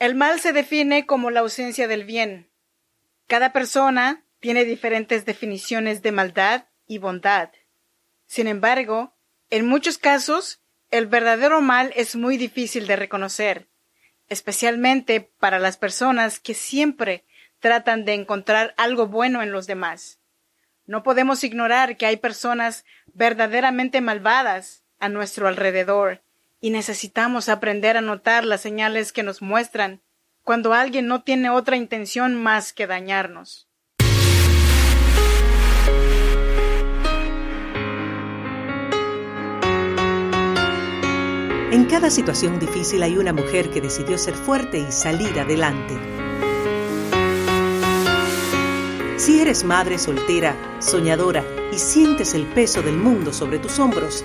El mal se define como la ausencia del bien. Cada persona tiene diferentes definiciones de maldad y bondad. Sin embargo, en muchos casos, el verdadero mal es muy difícil de reconocer, especialmente para las personas que siempre tratan de encontrar algo bueno en los demás. No podemos ignorar que hay personas verdaderamente malvadas a nuestro alrededor y necesitamos aprender a notar las señales que nos muestran cuando alguien no tiene otra intención más que dañarnos. En cada situación difícil hay una mujer que decidió ser fuerte y salir adelante. Si eres madre soltera, soñadora y sientes el peso del mundo sobre tus hombros,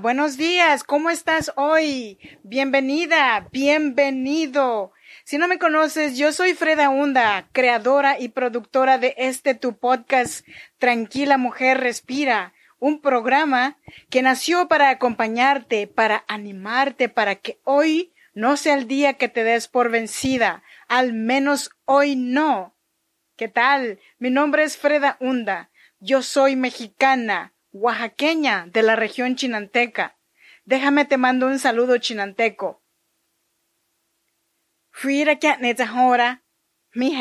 Buenos días, ¿cómo estás hoy? Bienvenida, bienvenido. Si no me conoces, yo soy Freda Hunda, creadora y productora de este tu podcast Tranquila Mujer Respira, un programa que nació para acompañarte, para animarte, para que hoy no sea el día que te des por vencida, al menos hoy no. ¿Qué tal? Mi nombre es Freda Hunda, yo soy mexicana oaxaqueña de la región chinanteca. Déjame te mando un saludo chinanteco. mi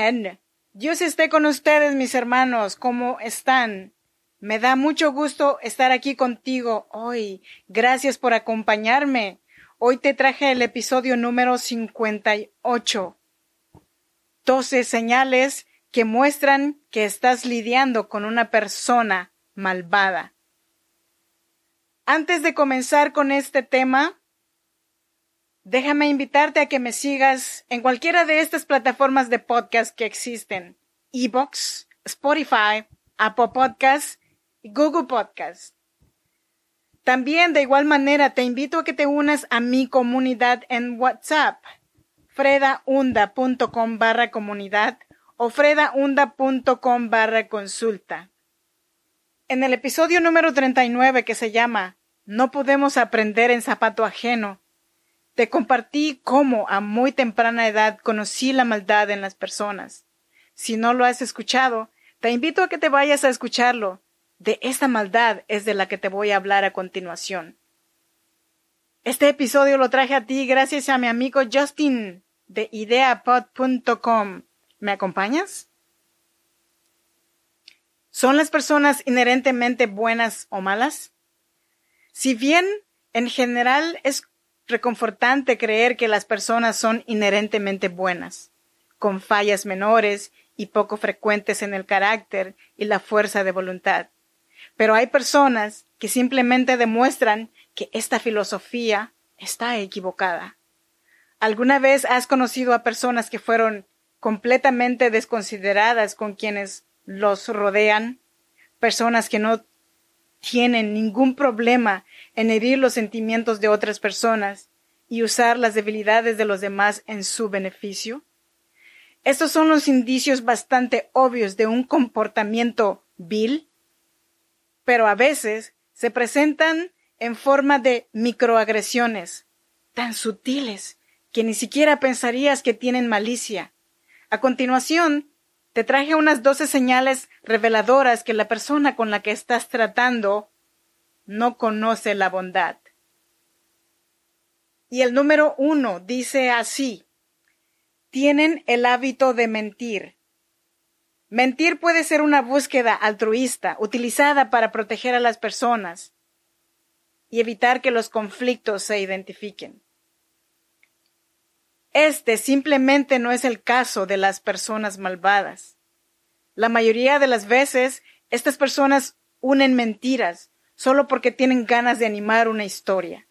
Dios esté con ustedes, mis hermanos. ¿Cómo están? Me da mucho gusto estar aquí contigo hoy. Gracias por acompañarme. Hoy te traje el episodio número 58. Doce señales que muestran que estás lidiando con una persona malvada. Antes de comenzar con este tema, déjame invitarte a que me sigas en cualquiera de estas plataformas de podcast que existen. Ebox, Spotify, Apple Podcasts y Google Podcasts. También de igual manera te invito a que te unas a mi comunidad en WhatsApp, fredaunda.com barra comunidad o fredaunda.com barra consulta. En el episodio número 39 que se llama No podemos aprender en zapato ajeno, te compartí cómo a muy temprana edad conocí la maldad en las personas. Si no lo has escuchado, te invito a que te vayas a escucharlo. De esta maldad es de la que te voy a hablar a continuación. Este episodio lo traje a ti gracias a mi amigo Justin de ideapod.com. ¿Me acompañas? ¿Son las personas inherentemente buenas o malas? Si bien en general es reconfortante creer que las personas son inherentemente buenas, con fallas menores y poco frecuentes en el carácter y la fuerza de voluntad. Pero hay personas que simplemente demuestran que esta filosofía está equivocada. ¿Alguna vez has conocido a personas que fueron completamente desconsideradas con quienes los rodean, personas que no tienen ningún problema en herir los sentimientos de otras personas y usar las debilidades de los demás en su beneficio? Estos son los indicios bastante obvios de un comportamiento vil, pero a veces se presentan en forma de microagresiones tan sutiles que ni siquiera pensarías que tienen malicia. A continuación, te traje unas doce señales reveladoras que la persona con la que estás tratando no conoce la bondad. Y el número uno dice así, tienen el hábito de mentir. Mentir puede ser una búsqueda altruista utilizada para proteger a las personas y evitar que los conflictos se identifiquen. Este simplemente no es el caso de las personas malvadas. La mayoría de las veces, estas personas unen mentiras, solo porque tienen ganas de animar una historia.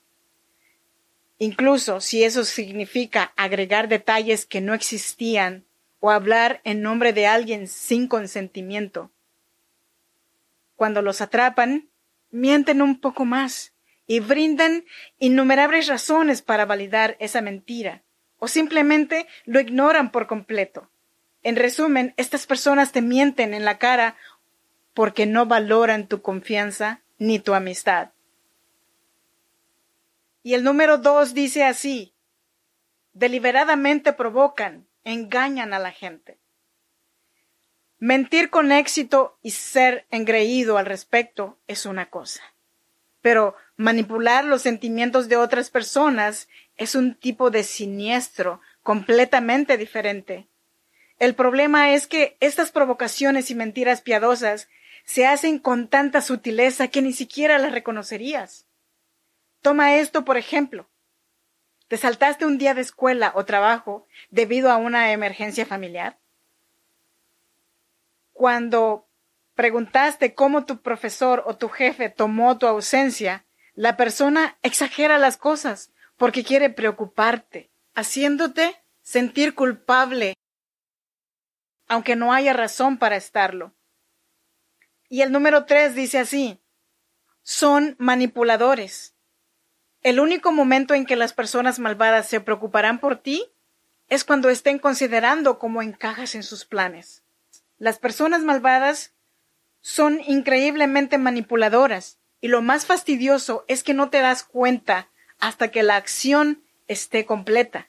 Incluso si eso significa agregar detalles que no existían o hablar en nombre de alguien sin consentimiento. Cuando los atrapan, mienten un poco más y brindan innumerables razones para validar esa mentira, o simplemente lo ignoran por completo. En resumen, estas personas te mienten en la cara porque no valoran tu confianza ni tu amistad. Y el número dos dice así, deliberadamente provocan, engañan a la gente. Mentir con éxito y ser engreído al respecto es una cosa, pero manipular los sentimientos de otras personas es un tipo de siniestro completamente diferente. El problema es que estas provocaciones y mentiras piadosas se hacen con tanta sutileza que ni siquiera las reconocerías. Toma esto por ejemplo. ¿Te saltaste un día de escuela o trabajo debido a una emergencia familiar? Cuando preguntaste cómo tu profesor o tu jefe tomó tu ausencia, la persona exagera las cosas porque quiere preocuparte, haciéndote sentir culpable, aunque no haya razón para estarlo. Y el número tres dice así, son manipuladores. El único momento en que las personas malvadas se preocuparán por ti es cuando estén considerando cómo encajas en sus planes. Las personas malvadas son increíblemente manipuladoras y lo más fastidioso es que no te das cuenta hasta que la acción esté completa.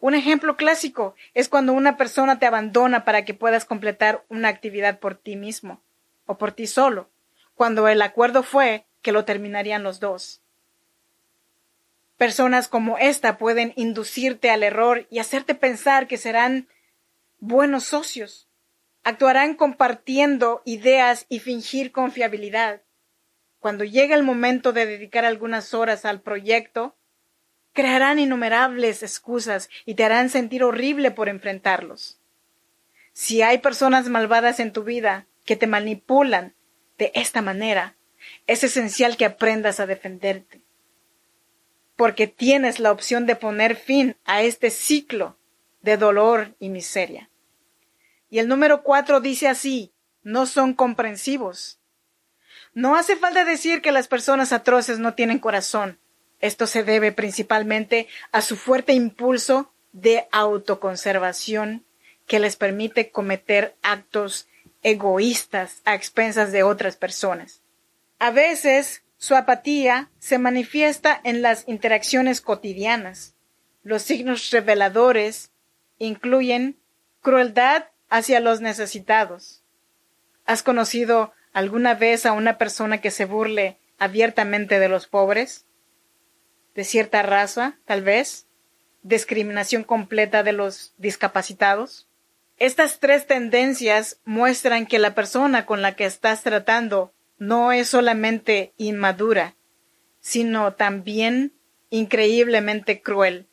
Un ejemplo clásico es cuando una persona te abandona para que puedas completar una actividad por ti mismo o por ti solo, cuando el acuerdo fue que lo terminarían los dos. Personas como esta pueden inducirte al error y hacerte pensar que serán buenos socios. Actuarán compartiendo ideas y fingir confiabilidad. Cuando llegue el momento de dedicar algunas horas al proyecto, crearán innumerables excusas y te harán sentir horrible por enfrentarlos. Si hay personas malvadas en tu vida, que te manipulan de esta manera, es esencial que aprendas a defenderte. Porque tienes la opción de poner fin a este ciclo de dolor y miseria. Y el número cuatro dice así, no son comprensivos. No hace falta decir que las personas atroces no tienen corazón. Esto se debe principalmente a su fuerte impulso de autoconservación que les permite cometer actos egoístas a expensas de otras personas. A veces su apatía se manifiesta en las interacciones cotidianas. Los signos reveladores incluyen crueldad hacia los necesitados. ¿Has conocido alguna vez a una persona que se burle abiertamente de los pobres? ¿De cierta raza, tal vez? ¿Discriminación completa de los discapacitados? Estas tres tendencias muestran que la persona con la que estás tratando no es solamente inmadura, sino también increíblemente cruel.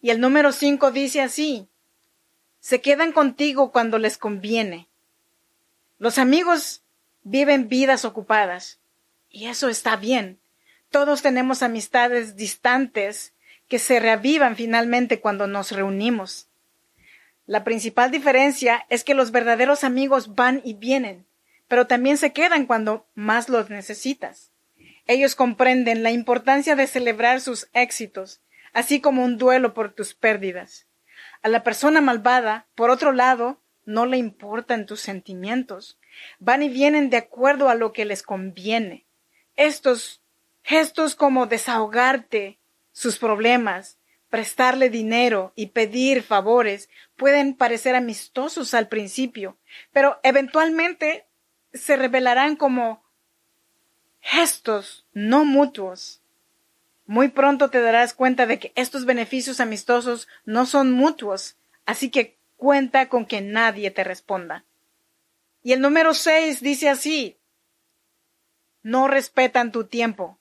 Y el número cinco dice así, se quedan contigo cuando les conviene. Los amigos viven vidas ocupadas, y eso está bien. Todos tenemos amistades distantes que se reavivan finalmente cuando nos reunimos. La principal diferencia es que los verdaderos amigos van y vienen, pero también se quedan cuando más los necesitas. Ellos comprenden la importancia de celebrar sus éxitos, así como un duelo por tus pérdidas. A la persona malvada, por otro lado, no le importan tus sentimientos. Van y vienen de acuerdo a lo que les conviene. Estos gestos como desahogarte sus problemas, prestarle dinero y pedir favores pueden parecer amistosos al principio, pero eventualmente se revelarán como gestos no mutuos. Muy pronto te darás cuenta de que estos beneficios amistosos no son mutuos, así que cuenta con que nadie te responda. Y el número seis dice así, no respetan tu tiempo.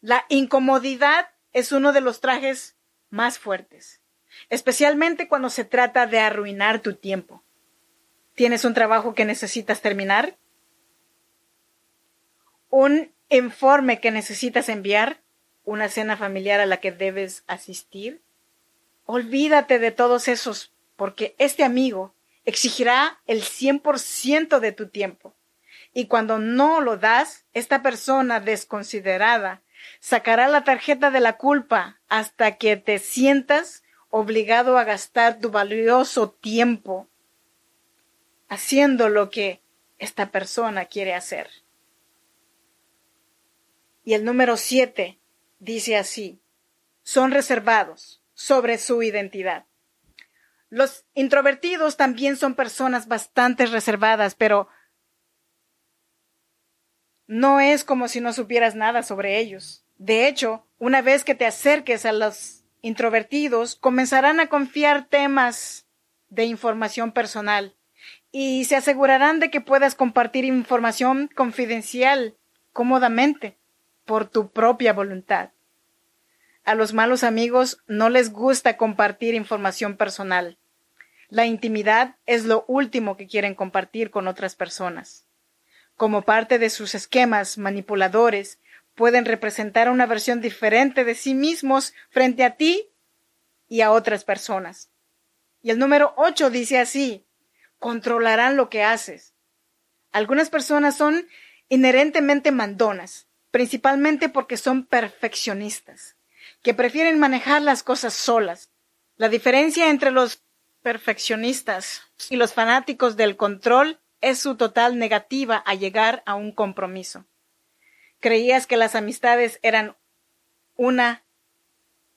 La incomodidad es uno de los trajes más fuertes, especialmente cuando se trata de arruinar tu tiempo. ¿Tienes un trabajo que necesitas terminar? un informe que necesitas enviar, una cena familiar a la que debes asistir. Olvídate de todos esos, porque este amigo exigirá el 100% de tu tiempo. Y cuando no lo das, esta persona desconsiderada sacará la tarjeta de la culpa hasta que te sientas obligado a gastar tu valioso tiempo haciendo lo que esta persona quiere hacer. Y el número siete dice así, son reservados sobre su identidad. Los introvertidos también son personas bastante reservadas, pero no es como si no supieras nada sobre ellos. De hecho, una vez que te acerques a los introvertidos, comenzarán a confiar temas de información personal y se asegurarán de que puedas compartir información confidencial cómodamente por tu propia voluntad. A los malos amigos no les gusta compartir información personal. La intimidad es lo último que quieren compartir con otras personas. Como parte de sus esquemas manipuladores, pueden representar una versión diferente de sí mismos frente a ti y a otras personas. Y el número ocho dice así, controlarán lo que haces. Algunas personas son inherentemente mandonas, principalmente porque son perfeccionistas, que prefieren manejar las cosas solas. La diferencia entre los perfeccionistas y los fanáticos del control es su total negativa a llegar a un compromiso. ¿Creías que las amistades eran una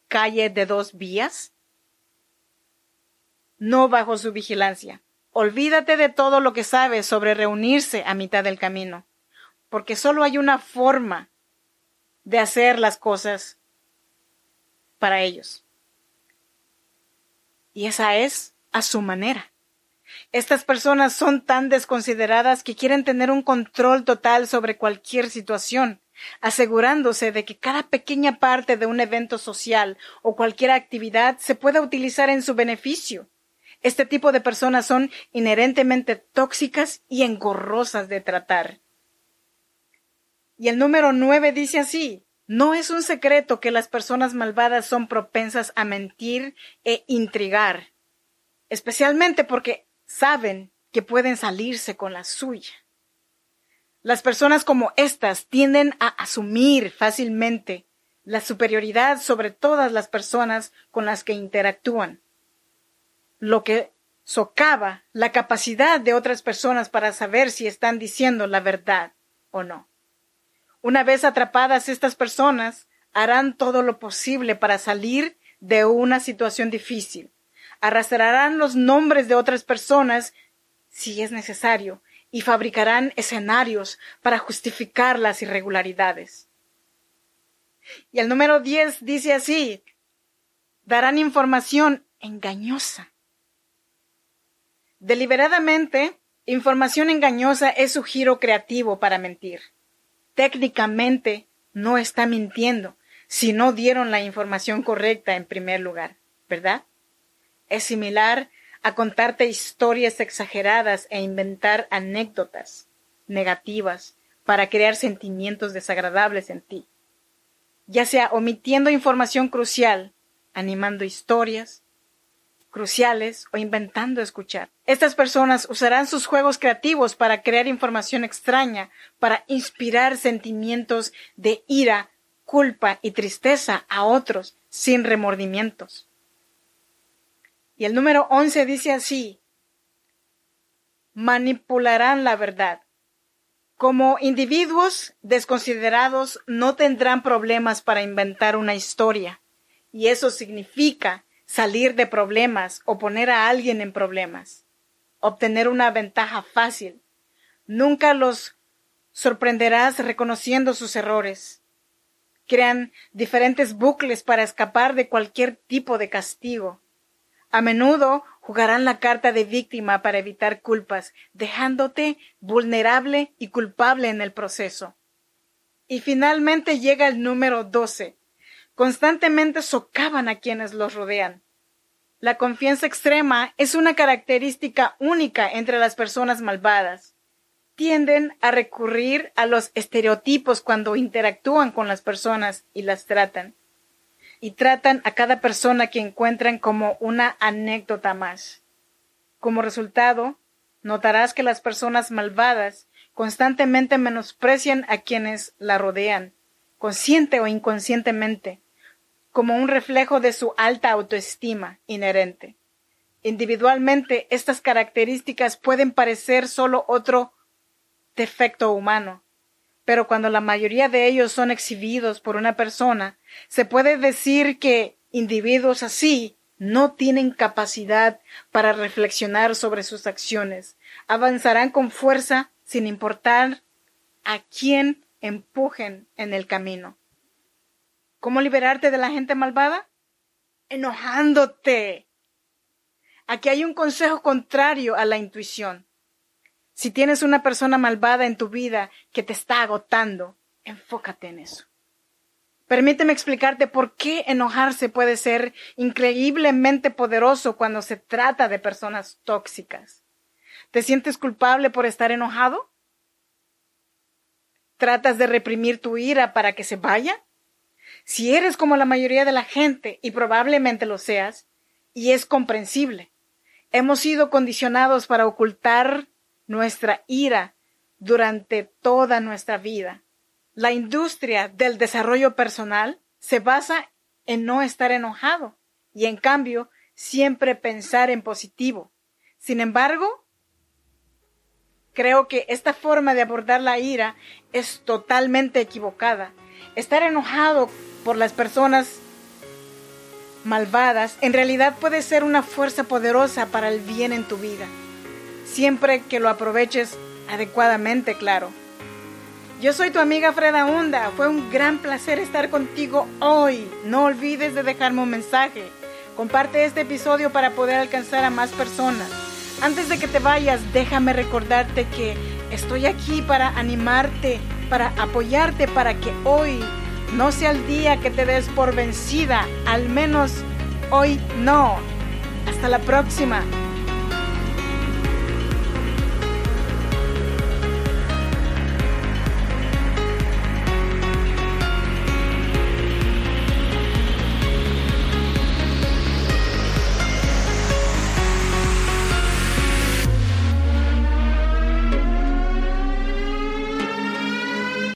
calle de dos vías? No bajo su vigilancia. Olvídate de todo lo que sabes sobre reunirse a mitad del camino, porque solo hay una forma de hacer las cosas para ellos. Y esa es a su manera. Estas personas son tan desconsideradas que quieren tener un control total sobre cualquier situación, asegurándose de que cada pequeña parte de un evento social o cualquier actividad se pueda utilizar en su beneficio. Este tipo de personas son inherentemente tóxicas y engorrosas de tratar. Y el número nueve dice así, no es un secreto que las personas malvadas son propensas a mentir e intrigar, especialmente porque saben que pueden salirse con la suya. Las personas como estas tienden a asumir fácilmente la superioridad sobre todas las personas con las que interactúan, lo que socava la capacidad de otras personas para saber si están diciendo la verdad o no. Una vez atrapadas estas personas, harán todo lo posible para salir de una situación difícil, arrastrarán los nombres de otras personas si es necesario y fabricarán escenarios para justificar las irregularidades. Y el número 10 dice así, darán información engañosa. Deliberadamente, información engañosa es su giro creativo para mentir. Técnicamente, no está mintiendo si no dieron la información correcta en primer lugar, ¿verdad? Es similar a contarte historias exageradas e inventar anécdotas negativas para crear sentimientos desagradables en ti, ya sea omitiendo información crucial, animando historias cruciales o inventando escuchar. Estas personas usarán sus juegos creativos para crear información extraña, para inspirar sentimientos de ira, culpa y tristeza a otros sin remordimientos. Y el número 11 dice así, manipularán la verdad. Como individuos desconsiderados no tendrán problemas para inventar una historia, y eso significa salir de problemas o poner a alguien en problemas, obtener una ventaja fácil. Nunca los sorprenderás reconociendo sus errores. Crean diferentes bucles para escapar de cualquier tipo de castigo. A menudo jugarán la carta de víctima para evitar culpas, dejándote vulnerable y culpable en el proceso. Y finalmente llega el número doce. Constantemente socavan a quienes los rodean. La confianza extrema es una característica única entre las personas malvadas. tienden a recurrir a los estereotipos cuando interactúan con las personas y las tratan. Y tratan a cada persona que encuentran como una anécdota más. Como resultado, notarás que las personas malvadas constantemente menosprecian a quienes la rodean, consciente o inconscientemente, como un reflejo de su alta autoestima inherente. Individualmente, estas características pueden parecer solo otro defecto humano, pero cuando la mayoría de ellos son exhibidos por una persona, se puede decir que individuos así no tienen capacidad para reflexionar sobre sus acciones, avanzarán con fuerza sin importar a quién empujen en el camino. ¿Cómo liberarte de la gente malvada? Enojándote. Aquí hay un consejo contrario a la intuición. Si tienes una persona malvada en tu vida que te está agotando, enfócate en eso. Permíteme explicarte por qué enojarse puede ser increíblemente poderoso cuando se trata de personas tóxicas. ¿Te sientes culpable por estar enojado? ¿Tratas de reprimir tu ira para que se vaya? Si eres como la mayoría de la gente, y probablemente lo seas, y es comprensible, Hemos sido condicionados para ocultar nuestra ira durante toda nuestra vida. La industria del desarrollo personal se basa en no estar enojado y en cambio siempre pensar en positivo. Sin embargo, creo que esta forma de abordar la ira es totalmente equivocada. Estar enojado por las personas malvadas, en realidad puede ser una fuerza poderosa para el bien en tu vida, siempre que lo aproveches adecuadamente, claro. Yo soy tu amiga Freda Hunda, fue un gran placer estar contigo hoy. No olvides de dejarme un mensaje. Comparte este episodio para poder alcanzar a más personas. Antes de que te vayas, déjame recordarte que estoy aquí para animarte, para apoyarte, para que hoy no sea el día que te des por vencida, al menos hoy no. Hasta la próxima.